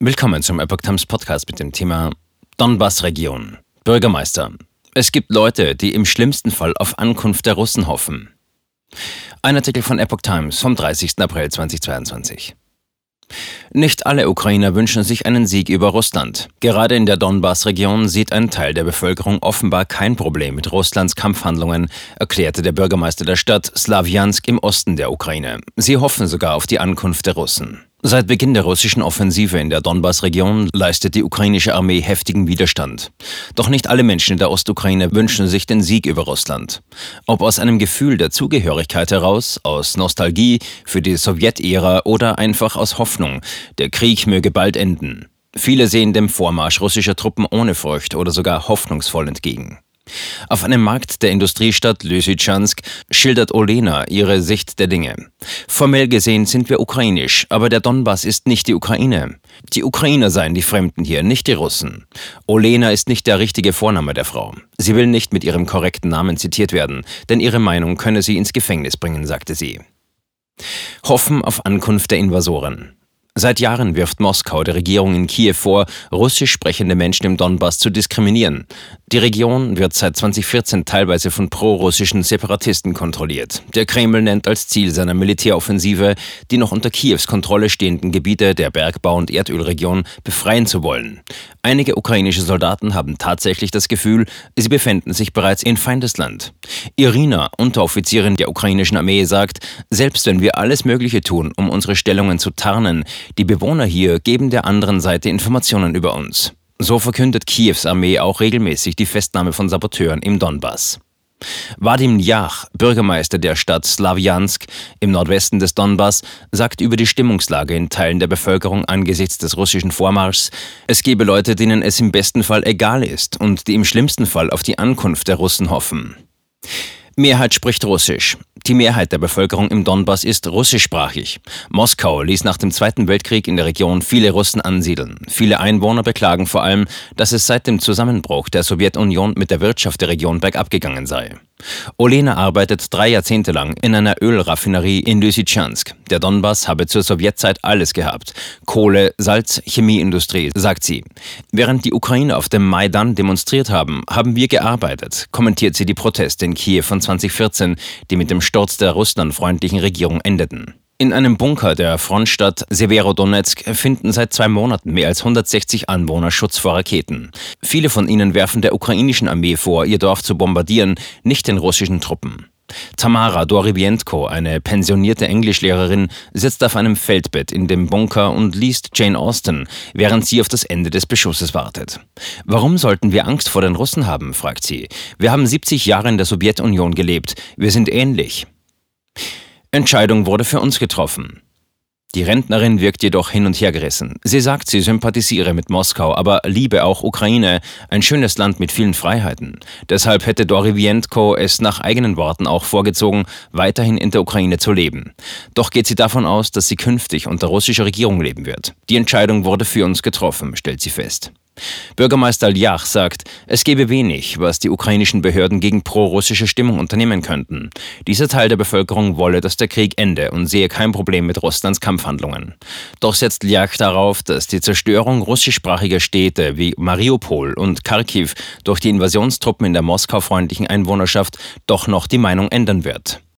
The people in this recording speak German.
Willkommen zum Epoch Times Podcast mit dem Thema Donbass-Region. Bürgermeister. Es gibt Leute, die im schlimmsten Fall auf Ankunft der Russen hoffen. Ein Artikel von Epoch Times vom 30. April 2022. Nicht alle Ukrainer wünschen sich einen Sieg über Russland. Gerade in der Donbass-Region sieht ein Teil der Bevölkerung offenbar kein Problem mit Russlands Kampfhandlungen, erklärte der Bürgermeister der Stadt Slawjansk im Osten der Ukraine. Sie hoffen sogar auf die Ankunft der Russen. Seit Beginn der russischen Offensive in der Donbass-Region leistet die ukrainische Armee heftigen Widerstand. Doch nicht alle Menschen in der Ostukraine wünschen sich den Sieg über Russland. Ob aus einem Gefühl der Zugehörigkeit heraus, aus Nostalgie für die Sowjetära oder einfach aus Hoffnung, der Krieg möge bald enden. Viele sehen dem Vormarsch russischer Truppen ohne Furcht oder sogar hoffnungsvoll entgegen. Auf einem Markt der Industriestadt Lysychansk schildert Olena ihre Sicht der Dinge. Formell gesehen sind wir ukrainisch, aber der Donbass ist nicht die Ukraine. Die Ukrainer seien die Fremden hier, nicht die Russen. Olena ist nicht der richtige Vorname der Frau. Sie will nicht mit ihrem korrekten Namen zitiert werden, denn ihre Meinung könne sie ins Gefängnis bringen, sagte sie. Hoffen auf Ankunft der Invasoren. Seit Jahren wirft Moskau der Regierung in Kiew vor, russisch sprechende Menschen im Donbass zu diskriminieren. Die Region wird seit 2014 teilweise von prorussischen Separatisten kontrolliert. Der Kreml nennt als Ziel seiner Militäroffensive, die noch unter Kiews Kontrolle stehenden Gebiete der Bergbau- und Erdölregion befreien zu wollen. Einige ukrainische Soldaten haben tatsächlich das Gefühl, sie befänden sich bereits in Feindesland. Irina, Unteroffizierin der ukrainischen Armee, sagt, selbst wenn wir alles Mögliche tun, um unsere Stellungen zu tarnen, die Bewohner hier geben der anderen Seite Informationen über uns. So verkündet Kiews Armee auch regelmäßig die Festnahme von Saboteuren im Donbass. Vadim Jach, Bürgermeister der Stadt Slawjansk im Nordwesten des Donbass, sagt über die Stimmungslage in Teilen der Bevölkerung angesichts des russischen Vormarschs, es gebe Leute, denen es im besten Fall egal ist und die im schlimmsten Fall auf die Ankunft der Russen hoffen. Mehrheit spricht Russisch. Die Mehrheit der Bevölkerung im Donbass ist russischsprachig. Moskau ließ nach dem Zweiten Weltkrieg in der Region viele Russen ansiedeln. Viele Einwohner beklagen vor allem, dass es seit dem Zusammenbruch der Sowjetunion mit der Wirtschaft der Region bergab gegangen sei. Olena arbeitet drei Jahrzehnte lang in einer Ölraffinerie in Lysychansk. Der Donbass habe zur Sowjetzeit alles gehabt. Kohle, Salz, Chemieindustrie, sagt sie. Während die Ukrainer auf dem Maidan demonstriert haben, haben wir gearbeitet, kommentiert sie die Proteste in Kiew von 2014, die mit dem Sturz der russlandfreundlichen Regierung endeten. In einem Bunker der Frontstadt Severodonetsk finden seit zwei Monaten mehr als 160 Anwohner Schutz vor Raketen. Viele von ihnen werfen der ukrainischen Armee vor, ihr Dorf zu bombardieren, nicht den russischen Truppen. Tamara Doribienko, eine pensionierte Englischlehrerin, sitzt auf einem Feldbett in dem Bunker und liest Jane Austen, während sie auf das Ende des Beschusses wartet. Warum sollten wir Angst vor den Russen haben, fragt sie. Wir haben 70 Jahre in der Sowjetunion gelebt. Wir sind ähnlich. Entscheidung wurde für uns getroffen. Die Rentnerin wirkt jedoch hin und her gerissen. Sie sagt, sie sympathisiere mit Moskau, aber liebe auch Ukraine, ein schönes Land mit vielen Freiheiten. Deshalb hätte Dorivienko es nach eigenen Worten auch vorgezogen, weiterhin in der Ukraine zu leben. Doch geht sie davon aus, dass sie künftig unter russischer Regierung leben wird. Die Entscheidung wurde für uns getroffen, stellt sie fest. Bürgermeister Ljach sagt, es gebe wenig, was die ukrainischen Behörden gegen pro-russische Stimmung unternehmen könnten. Dieser Teil der Bevölkerung wolle, dass der Krieg ende und sehe kein Problem mit Russlands Kampfhandlungen. Doch setzt Ljach darauf, dass die Zerstörung russischsprachiger Städte wie Mariupol und Kharkiv durch die Invasionstruppen in der moskau-freundlichen Einwohnerschaft doch noch die Meinung ändern wird.